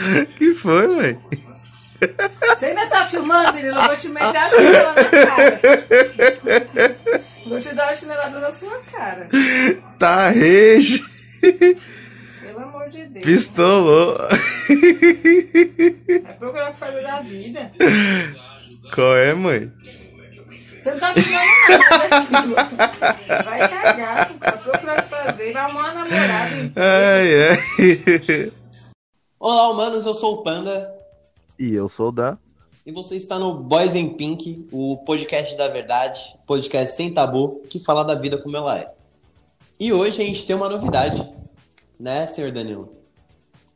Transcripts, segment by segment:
que foi, mãe? Você ainda tá filmando, menino? Eu vou te meter a chinela na cara. Vou te dar a chinelada na sua cara. Tá rege. Pelo amor de Deus. Pistolou. Vai procurar o que fazer da vida. Qual é, mãe? Você não tá filmando nada, né? Vai cagar. Vai procurar o que fazer. Vai arrumar uma namorada. Ai, ai. Olá, humanos, eu sou o Panda E eu sou o Dan. e você está no Boys in Pink, o podcast da verdade, podcast sem tabu, que fala da vida como ela é. E hoje a gente tem uma novidade, né, senhor Danilo?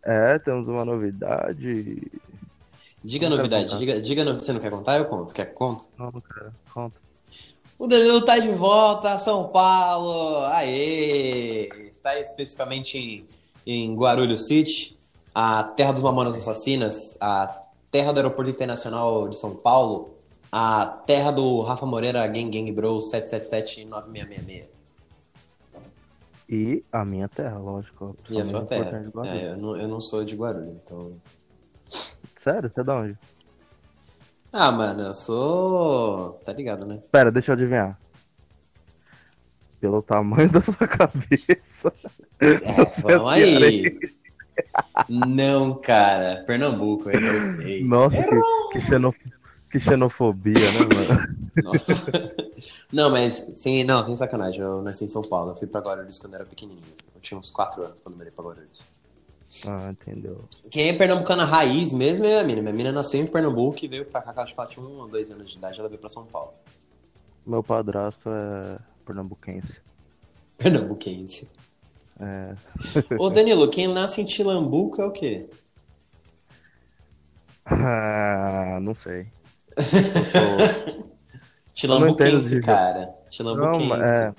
É, temos uma novidade. Diga a novidade, diga, diga no... você não quer contar? Eu conto. Quer que conto? Não, não quero. Conta. O Danilo tá de volta a São Paulo! Aê! Está especificamente em, em Guarulhos City, a terra dos mamonas assassinas, a terra do Aeroporto Internacional de São Paulo, a terra do Rafa Moreira Gang Gang Bros 777-9666. E a minha terra, lógico. E a sua terra. É, eu, não, eu não sou de Guarulhos, então... Sério? Você é de onde? Ah, mano, eu sou... Tá ligado, né? Pera, deixa eu adivinhar. Pelo tamanho da sua cabeça. É, é vamos aí! Não, cara. Pernambuco, eu errei. Nossa, que, que, xenof... que xenofobia, né, mano? Nossa. Não, mas sem, não, sem sacanagem. Eu nasci em São Paulo. Eu fui pra Guarulhos quando era pequenininho. Eu tinha uns 4 anos quando eu morei pra Guarulhos. Ah, entendeu. Quem é pernambucana raiz mesmo é a mina. Minha mina nasceu em Pernambuco e veio pra cá, acho que ela tinha um ou dois anos de idade, ela veio pra São Paulo. Meu padrasto é pernambuquense. Pernambuquense. É. Ô, Danilo, quem nasce em Tilambuco é o quê? Ah, não sei. Sou... Tilambuquense, de- cara. Não, Tilambuquense. é,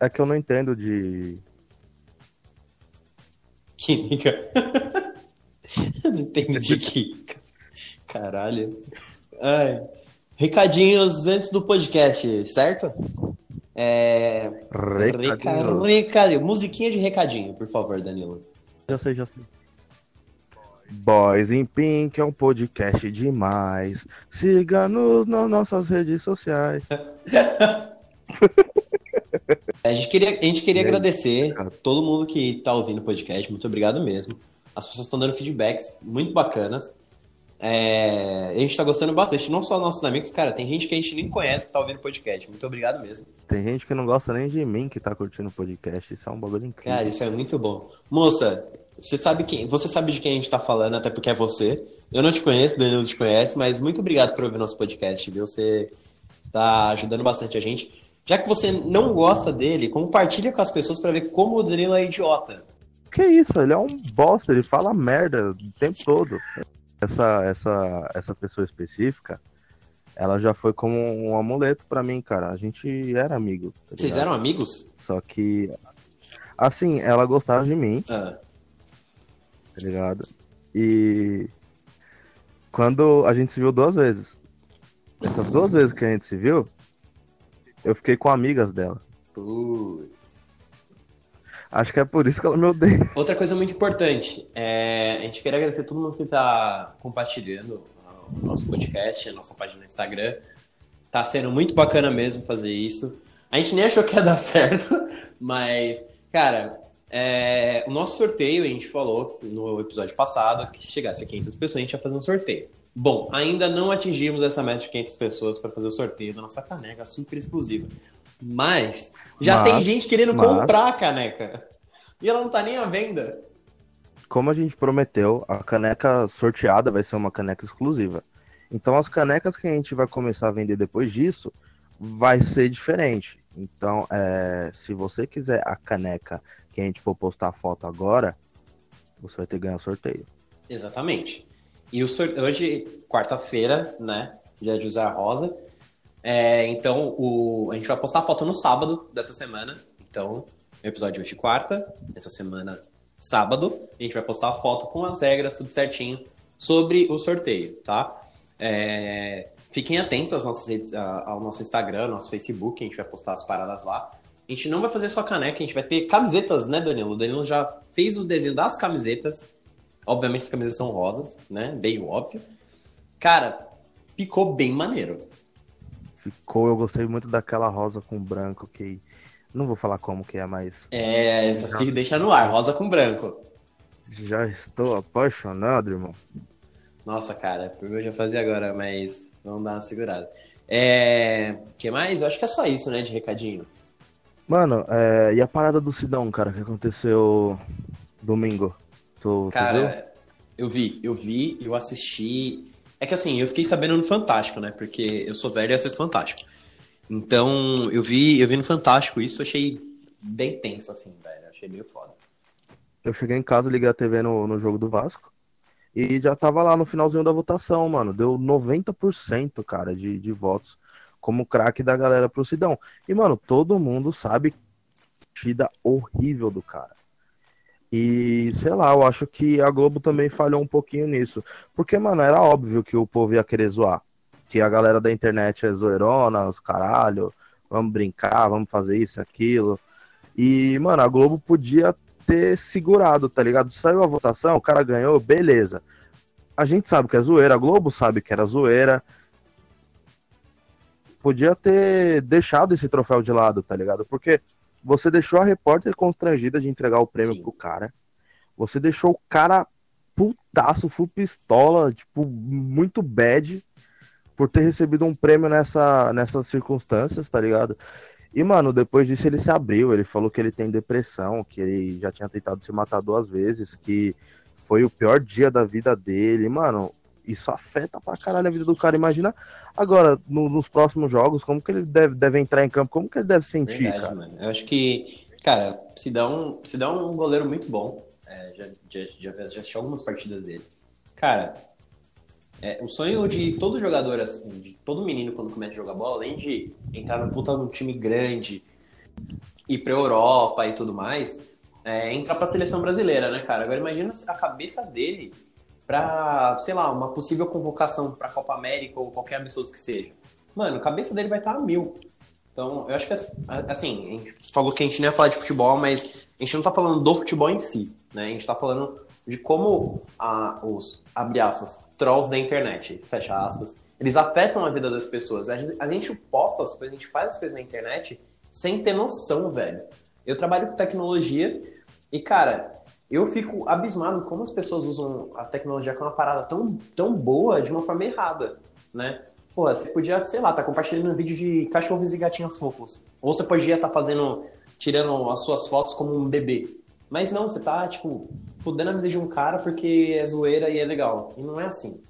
é que eu não entendo de. Química. não entendo de química. Caralho. Ai. Recadinhos antes do podcast, certo? É. Reca... Recadinho. Recadinho. Musiquinha de recadinho, por favor, Danilo. Já sei, já sei. Boys in Pink é um podcast demais. Siga-nos nas nossas redes sociais. A gente queria, a gente queria aí, agradecer cara? todo mundo que tá ouvindo o podcast. Muito obrigado mesmo. As pessoas estão dando feedbacks muito bacanas. É, a gente tá gostando bastante. Não só nossos amigos, cara, tem gente que a gente nem conhece que tá ouvindo o podcast. Muito obrigado mesmo. Tem gente que não gosta nem de mim que tá curtindo o podcast. Isso é um bagulho incrível. Cara, isso é muito bom. Moça, você sabe quem, você sabe de quem a gente tá falando, até porque é você. Eu não te conheço, o Danilo te conhece, mas muito obrigado por ouvir nosso podcast, viu? Você tá ajudando bastante a gente. Já que você não gosta dele, compartilha com as pessoas pra ver como o Danilo é idiota. Que isso? Ele é um bosta, ele fala merda o tempo todo. Essa, essa, essa pessoa específica, ela já foi como um amuleto pra mim, cara. A gente era amigo. tá Vocês eram amigos? Só que, assim, ela gostava de mim, Ah, tá ligado? E quando a gente se viu duas vezes. Essas duas vezes que a gente se viu, eu fiquei com amigas dela. putz. Acho que é por isso que ela me odeia. Outra coisa muito importante, é, a gente queria agradecer a todo mundo que tá compartilhando o nosso podcast, a nossa página no Instagram. Tá sendo muito bacana mesmo fazer isso. A gente nem achou que ia dar certo, mas, cara, é, o nosso sorteio, a gente falou no episódio passado que se chegasse a 500 pessoas, a gente ia fazer um sorteio. Bom, ainda não atingimos essa meta de 500 pessoas para fazer o sorteio da nossa caneca super exclusiva. Mas já Mas- tem gente querendo mas- comprar a caneca. E ela não tá nem à venda. Como a gente prometeu, a caneca sorteada vai ser uma caneca exclusiva. Então as canecas que a gente vai começar a vender depois disso vai ser diferente. Então, é, se você quiser a caneca que a gente for postar a foto agora, você vai ter que ganhar o sorteio. Exatamente. E o sor... hoje, quarta-feira, né? Dia de usar rosa. É, então, o... a gente vai postar a foto no sábado dessa semana. Então, o episódio hoje quarta, essa semana sábado. A gente vai postar a foto com as regras, tudo certinho, sobre o sorteio, tá? É, Fiquem atentos às nossas ao nosso Instagram, nosso Facebook, a gente vai postar as paradas lá. A gente não vai fazer só caneca, a gente vai ter camisetas, né, Danilo? O Danilo já fez os desenhos das camisetas. Obviamente as camisas são rosas, né? Bem óbvio. Cara, ficou bem maneiro. Ficou, eu gostei muito daquela rosa com branco que. Não vou falar como que é, mas. É, só tem que deixar no ar, rosa com branco. Já estou apaixonado, irmão. Nossa, cara, eu já fazia agora, mas vamos dar uma segurada. É. que mais? Eu acho que é só isso, né, de recadinho. Mano, é... e a parada do Sidão, cara, que aconteceu domingo? Tu, cara, tu eu vi, eu vi, eu assisti. É que assim, eu fiquei sabendo no Fantástico, né? Porque eu sou velho e assisto Fantástico. Então, eu vi, eu vi no Fantástico isso, achei bem tenso, assim, velho. Achei meio foda. Eu cheguei em casa, liguei a TV no, no jogo do Vasco. E já tava lá no finalzinho da votação, mano. Deu 90%, cara, de, de votos como craque da galera pro Sidão. E, mano, todo mundo sabe vida horrível do cara. E, sei lá, eu acho que a Globo também falhou um pouquinho nisso. Porque, mano, era óbvio que o povo ia querer zoar. Que a galera da internet é zoeirona, os caralho, vamos brincar, vamos fazer isso, aquilo. E, mano, a Globo podia ter segurado, tá ligado? Saiu a votação, o cara ganhou, beleza. A gente sabe que é zoeira, a Globo sabe que era zoeira. Podia ter deixado esse troféu de lado, tá ligado? Porque você deixou a repórter constrangida de entregar o prêmio Sim. pro cara. Você deixou o cara putaço, full pistola, tipo, muito bad por ter recebido um prêmio nessa, nessas circunstâncias, tá ligado? E, mano, depois disso ele se abriu, ele falou que ele tem depressão, que ele já tinha tentado se matar duas vezes, que foi o pior dia da vida dele. Mano, isso afeta pra caralho a vida do cara. Imagina agora, no, nos próximos jogos, como que ele deve, deve entrar em campo, como que ele deve sentir, Verdade, cara. Mano. Eu acho que, cara, se dá um, se dá um goleiro muito bom. É, já, já, já, já assisti algumas partidas dele. Cara, é, o sonho de todo jogador, assim, de todo menino quando começa a jogar bola, além de entrar no puta num time grande, ir pra Europa e tudo mais, é entrar pra seleção brasileira, né, cara? Agora imagina a cabeça dele pra, sei lá, uma possível convocação pra Copa América ou qualquer amistoso que seja. Mano, a cabeça dele vai estar a mil. Então, eu acho que, assim, a gente falou que a gente nem ia falar de futebol, mas a gente não tá falando do futebol em si, né? A gente tá falando de como a, os, abre aspas, trolls da internet, fecha aspas, eles afetam a vida das pessoas. A gente, a gente posta as coisas, a gente faz as coisas na internet sem ter noção, velho. Eu trabalho com tecnologia e, cara, eu fico abismado como as pessoas usam a tecnologia como uma parada tão, tão boa de uma forma errada, né? Pô, você podia, sei lá, tá compartilhando um vídeo de cachorros e gatinhas fofos. Ou você podia estar tá fazendo, tirando as suas fotos como um bebê. Mas não, você tá, tipo, fudendo a vida de um cara porque é zoeira e é legal. E não é assim.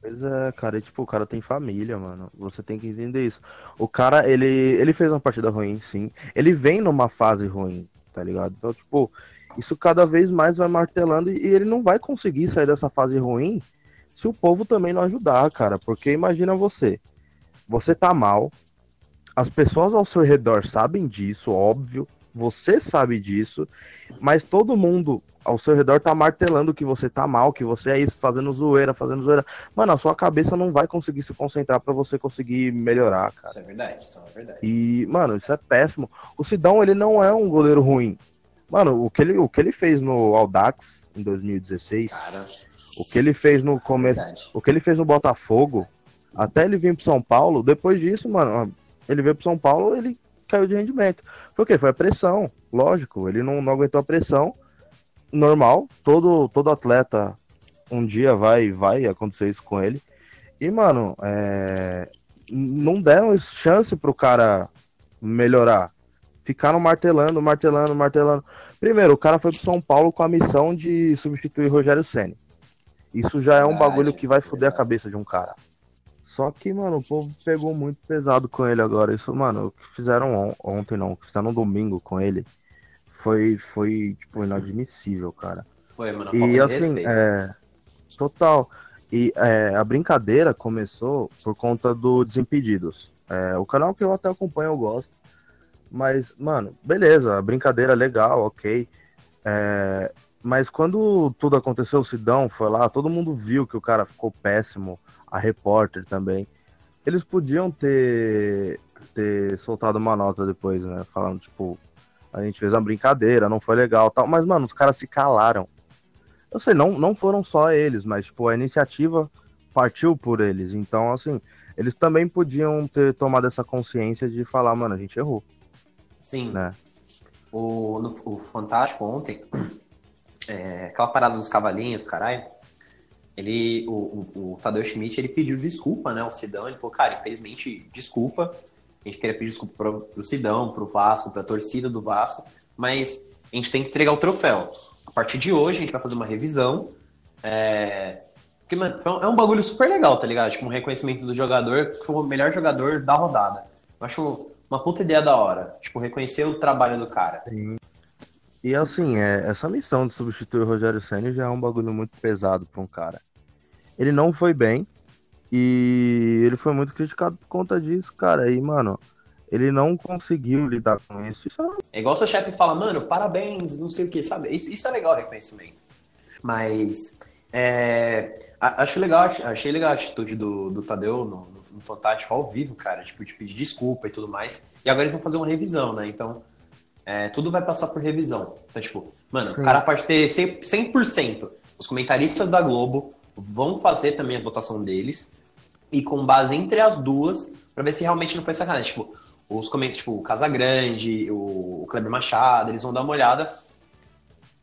Pois é, cara, e, tipo, o cara tem família, mano. Você tem que entender isso. O cara, ele, ele fez uma partida ruim, sim. Ele vem numa fase ruim, tá ligado? Então, tipo, isso cada vez mais vai martelando e ele não vai conseguir sair dessa fase ruim se o povo também não ajudar, cara. Porque imagina você. Você tá mal. As pessoas ao seu redor sabem disso, óbvio você sabe disso, mas todo mundo ao seu redor tá martelando que você tá mal, que você é isso, fazendo zoeira, fazendo zoeira. Mano, a sua cabeça não vai conseguir se concentrar para você conseguir melhorar, cara. Isso é verdade, isso é verdade. E, mano, isso é péssimo. O Sidão, ele não é um goleiro ruim. Mano, o que ele, o que ele fez no Audax em 2016, cara, o que ele fez no começo, é o que ele fez no Botafogo, até ele vir pro São Paulo, depois disso, mano, ele veio pro São Paulo, ele caiu de rendimento. Foi o quê? Foi a pressão, lógico. Ele não, não aguentou a pressão. Normal, todo, todo atleta um dia vai vai acontecer isso com ele. E, mano, é... não deram chance pro cara melhorar. Ficaram martelando, martelando, martelando. Primeiro, o cara foi pro São Paulo com a missão de substituir Rogério Senna. Isso já é um bagulho que vai foder a cabeça de um cara. Só que, mano, o povo pegou muito pesado com ele agora. Isso, mano, o que fizeram on ontem, não, o que fizeram no domingo com ele foi, foi tipo, inadmissível, cara. Foi, mano, e assim, é. Total. E é, a brincadeira começou por conta do Desimpedidos. É, o canal que eu até acompanho, eu gosto. Mas, mano, beleza, brincadeira é legal, ok. É, mas quando tudo aconteceu, o Sidão foi lá, todo mundo viu que o cara ficou péssimo a repórter também. Eles podiam ter, ter soltado uma nota depois, né? Falando, tipo, a gente fez uma brincadeira, não foi legal tal. Mas, mano, os caras se calaram. Eu sei, não, não foram só eles, mas tipo, a iniciativa partiu por eles. Então, assim, eles também podiam ter tomado essa consciência de falar, mano, a gente errou. Sim. Né? O, no, o Fantástico ontem, é, aquela parada dos cavalinhos, caralho, ele, o, o, o, Tadeu Schmidt, ele pediu desculpa, né, o Sidão, ele falou, cara, infelizmente, desculpa, a gente queria pedir desculpa pro, pro Sidão, pro Vasco, pra torcida do Vasco, mas a gente tem que entregar o troféu. A partir de hoje, a gente vai fazer uma revisão, é, porque, mano, é um bagulho super legal, tá ligado? Tipo, um reconhecimento do jogador, que foi o melhor jogador da rodada. Eu acho uma puta ideia da hora. Tipo, reconhecer o trabalho do cara. Sim. E assim, é, essa missão de substituir o Rogério Senna já é um bagulho muito pesado pra um cara. Ele não foi bem e ele foi muito criticado por conta disso, cara. E, mano, ele não conseguiu lidar com isso. isso é... é igual seu chefe fala, mano, parabéns, não sei o que, sabe? Isso, isso é legal, reconhecimento. Mas, é, acho legal, achei legal a atitude do, do Tadeu no, no Fantástico ao vivo, cara, tipo, de pedir desculpa e tudo mais. E agora eles vão fazer uma revisão, né? Então, é, tudo vai passar por revisão. Então, tipo, mano, Sim. o cara pode ter 100%, 100%. Os comentaristas da Globo vão fazer também a votação deles. E com base entre as duas, pra ver se realmente não foi sacanagem. Tipo, os comentários, tipo, o Casagrande, o, o Kleber Machado, eles vão dar uma olhada.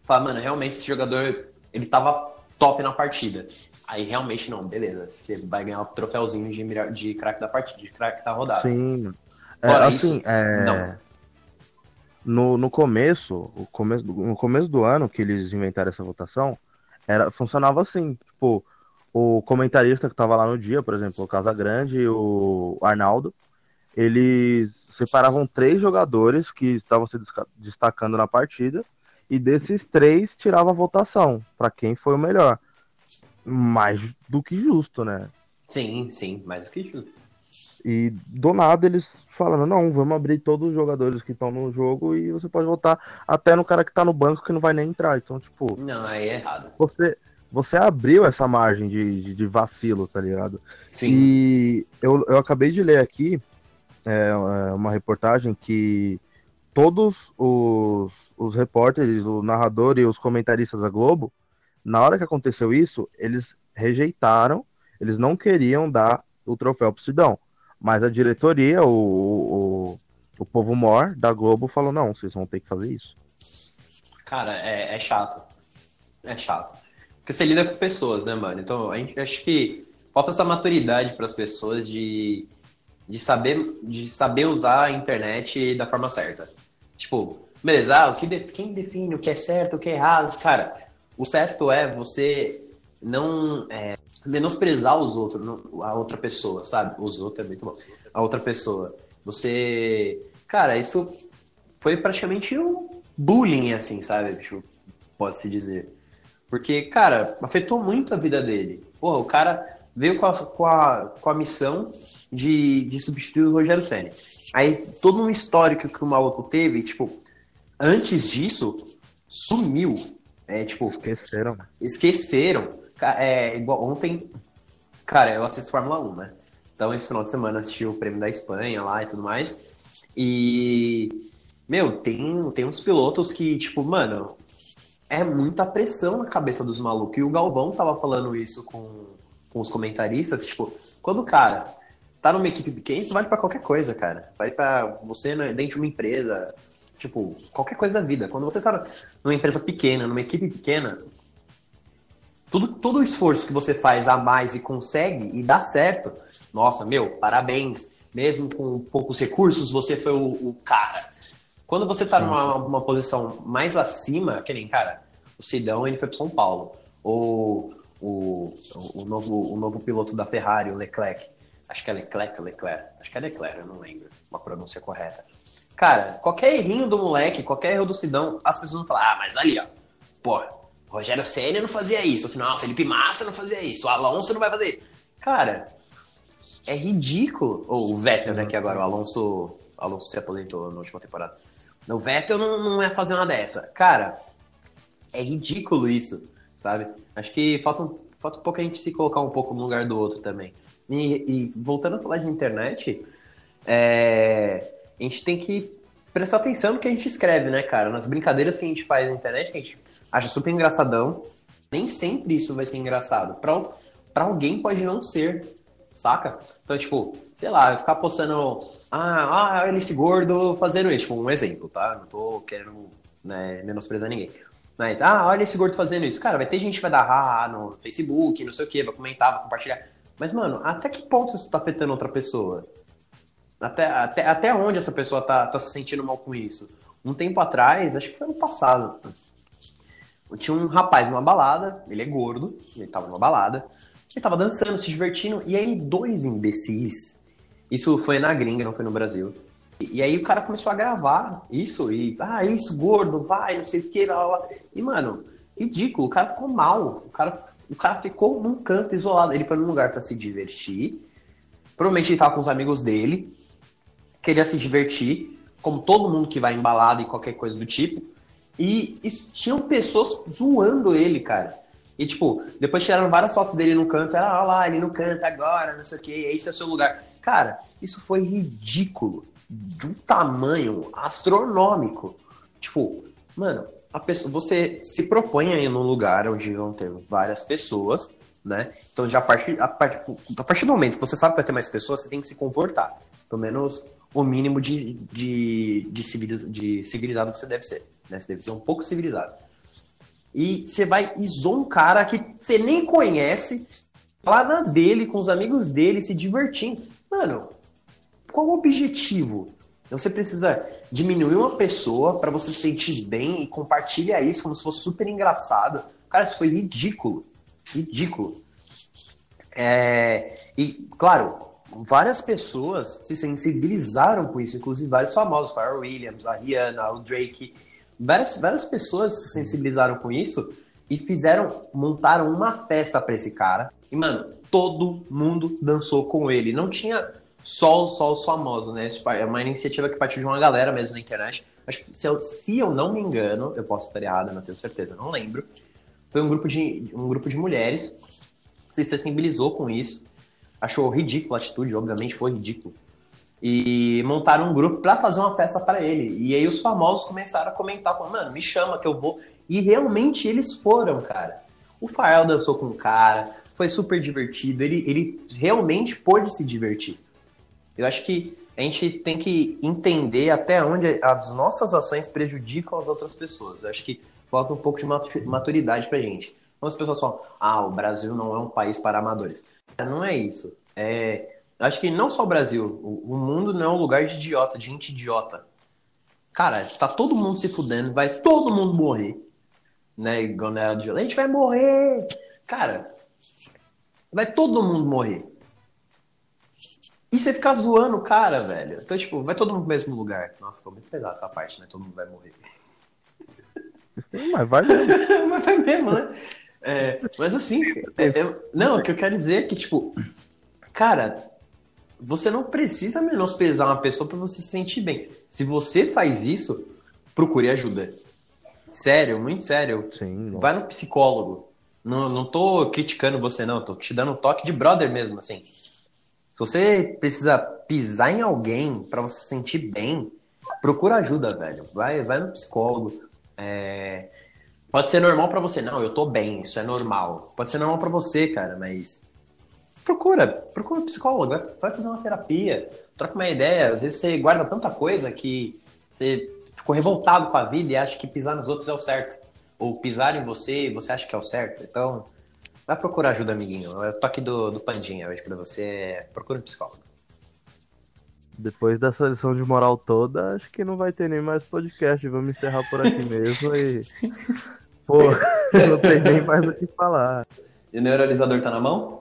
Falar, mano, realmente esse jogador, ele tava top na partida. Aí realmente não, beleza. Você vai ganhar o troféuzinho de, de craque da partida, de craque da rodada. Sim. É, assim, isso, é... não no, no começo, o começo, no começo do ano que eles inventaram essa votação, era, funcionava assim, tipo, o comentarista que estava lá no dia, por exemplo, o Casagrande e o Arnaldo, eles separavam três jogadores que estavam se destacando na partida e desses três tirava a votação para quem foi o melhor. Mais do que justo, né? Sim, sim, mais do que justo. E do nada eles falando, não, vamos abrir todos os jogadores que estão no jogo e você pode votar até no cara que tá no banco que não vai nem entrar. Então, tipo. Não, aí é errado. Você, você abriu essa margem de, de, de vacilo, tá ligado? Sim. E eu, eu acabei de ler aqui é, é uma reportagem que todos os, os repórteres, o narrador e os comentaristas da Globo, na hora que aconteceu isso, eles rejeitaram, eles não queriam dar o troféu pro Sidão. Mas a diretoria, o, o, o povo mor da Globo falou, não, vocês vão ter que fazer isso. Cara, é, é chato. É chato. Porque você lida com pessoas, né, mano? Então, a gente acho que falta essa maturidade para as pessoas de, de, saber, de saber usar a internet da forma certa. Tipo, beleza, ah, que de, quem define o que é certo, o que é errado? Cara, o certo é você não é, menosprezar os outros, a outra pessoa, sabe? Os outros é muito bom. A outra pessoa. Você. Cara, isso foi praticamente um bullying, assim, sabe? Pode-se dizer. Porque, cara, afetou muito a vida dele. Porra, o cara veio com a, com a, com a missão de, de substituir o Rogério Senna. Aí, todo um histórico que o maluco teve, tipo, antes disso, sumiu. É, tipo, esqueceram. Esqueceram. É, igual ontem, cara, eu assisto Fórmula 1, né? Então, esse final de semana assisti o prêmio da Espanha lá e tudo mais. E, meu, tem, tem uns pilotos que, tipo, mano, é muita pressão na cabeça dos malucos. E o Galvão tava falando isso com, com os comentaristas, tipo, quando o cara tá numa equipe pequena, isso vale para qualquer coisa, cara. Vale para você né, dentro de uma empresa, tipo, qualquer coisa da vida. Quando você tá numa empresa pequena, numa equipe pequena, tudo, todo o esforço que você faz a mais e consegue e dá certo, nossa, meu, parabéns. Mesmo com poucos recursos, você foi o, o cara. Quando você tá numa uma posição mais acima, que nem, cara, o Sidão ele foi pro São Paulo. Ou o, o, novo, o novo piloto da Ferrari, o Leclerc. Acho que é Leclerc ou Leclerc? Acho que é Leclerc, eu não lembro uma pronúncia correta. Cara, qualquer errinho do moleque, qualquer erro do Sidão, as pessoas vão falar, ah, mas ali, ó, pô, Rogério Senna não fazia isso. Assim, não, Felipe Massa não fazia isso. O Alonso não vai fazer isso. Cara, é ridículo. Ou o Vettel, né? Que agora o Alonso, Alonso se aposentou na última temporada. O Vettel não, não é fazer uma dessa. Cara, é ridículo isso, sabe? Acho que falta um, falta um pouco a gente se colocar um pouco no lugar do outro também. E, e voltando a falar de internet, é, a gente tem que prestar atenção no que a gente escreve, né, cara? Nas brincadeiras que a gente faz na internet, que a gente acha super engraçadão. Nem sempre isso vai ser engraçado. Pra, pra alguém pode não ser, saca? Então, tipo, sei lá, ficar postando, ah, ah, esse gordo fazendo isso. Tipo, um exemplo, tá? Não tô querendo né, menosprezar ninguém. Mas, ah, olha esse gordo fazendo isso. Cara, vai ter gente que vai dar ah no Facebook, não sei o que, vai comentar, vai compartilhar. Mas, mano, até que ponto isso tá afetando outra pessoa? Até, até, até onde essa pessoa tá, tá se sentindo mal com isso? Um tempo atrás, acho que foi ano passado, tinha um rapaz numa balada, ele é gordo, ele tava numa balada, ele tava dançando, se divertindo, e aí dois imbecis, isso foi na gringa, não foi no Brasil, e aí o cara começou a gravar isso, e, ah, isso, gordo, vai, não sei o que, lá, lá. E, mano, ridículo, o cara ficou mal, o cara, o cara ficou num canto isolado, ele foi num lugar para se divertir, provavelmente ele tava com os amigos dele, queria se divertir, como todo mundo que vai embalado e qualquer coisa do tipo, e, e tinham pessoas zoando ele, cara. E, tipo, depois tiraram várias fotos dele no canto. Era, lá, ele não canta agora, não sei o que, esse é o seu lugar. Cara, isso foi ridículo. De um tamanho astronômico. Tipo, mano, a pessoa, você se propõe aí num lugar onde vão ter várias pessoas, né? Então, já a partir, a partir, a partir do momento que você sabe que vai ter mais pessoas, você tem que se comportar. Pelo menos o mínimo de, de, de, civilizado, de civilizado que você deve ser. Né? Você deve ser um pouco civilizado. E você vai e um cara que você nem conhece, lá na dele, com os amigos dele, se divertindo. Mano, qual o objetivo? Você precisa diminuir uma pessoa para você se sentir bem e compartilhar isso como se fosse super engraçado. Cara, isso foi ridículo. Ridículo. É... E, claro, várias pessoas se sensibilizaram com isso, inclusive vários famosos, a Williams, a Rihanna, o Drake várias, várias pessoas se sensibilizaram com isso e fizeram, montaram uma festa para esse cara. E, mano, todo mundo dançou com ele. Não tinha só, só os famosos, né? É uma iniciativa que partiu de uma galera mesmo na internet. Acho se eu, se eu não me engano, eu posso estar errado, não tenho certeza, não lembro. Foi um grupo de, um grupo de mulheres se sensibilizou com isso. Achou ridículo a atitude, obviamente foi ridículo e montaram um grupo para fazer uma festa para ele. E aí os famosos começaram a comentar, falando, mano, me chama que eu vou. E realmente eles foram, cara. O Fael dançou com o cara, foi super divertido, ele, ele realmente pôde se divertir. Eu acho que a gente tem que entender até onde as nossas ações prejudicam as outras pessoas. Eu acho que falta um pouco de maturidade pra gente. Quando as pessoas falam, ah, o Brasil não é um país para amadores. Não é isso. É, Acho que não só o Brasil, o, o mundo não é um lugar de idiota, de gente idiota. Cara, tá todo mundo se fudendo, vai todo mundo morrer. Né? Igual na era do a gente vai morrer. Cara, vai todo mundo morrer. E você ficar zoando o cara, velho. Então, tipo, vai todo mundo pro mesmo lugar. Nossa, ficou muito pesado essa parte, né? Todo mundo vai morrer. Mas vai mesmo. mas vai mesmo, né? É, mas assim, é, é, não, o que eu quero dizer é que, tipo, cara, você não precisa menosprezar uma pessoa para você se sentir bem. Se você faz isso, procure ajuda. Sério, muito sério. Sim, Vai no psicólogo. Não, não tô criticando você, não. Tô te dando um toque de brother mesmo, assim. Se você precisa pisar em alguém para você se sentir bem, procura ajuda, velho. Vai, vai no psicólogo. É... Pode ser normal para você. Não, eu tô bem, isso é normal. Pode ser normal para você, cara, mas procura, procura um psicólogo, vai fazer uma terapia, troca uma ideia. Às vezes você guarda tanta coisa que você ficou revoltado com a vida e acha que pisar nos outros é o certo. Ou pisar em você você acha que é o certo. Então, vai procurar ajuda, amiguinho. O toque do, do Pandinha hoje pra você é procura um psicólogo. Depois dessa lição de moral toda, acho que não vai ter nem mais podcast. Vamos encerrar por aqui mesmo e. Pô, não tem nem mais o que falar. E o neuralizador tá na mão?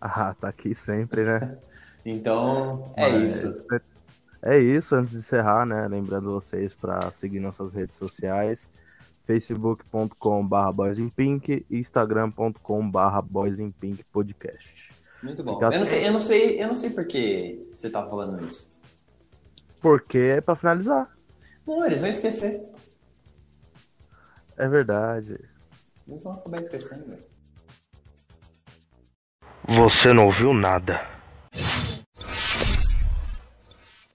Ah, tá aqui sempre, né? então, é Mas, isso. É isso, antes de encerrar, né? Lembrando vocês para seguir nossas redes sociais, facebook.com.br boysinpink e instagram.com.br boysinpinkpodcast. Muito bom. Eu não, sei, eu, não sei, eu não sei por que você tá falando isso. Porque é pra finalizar. Não, eles vão esquecer. É verdade. Eles vão acabar esquecendo, velho. Você não ouviu nada.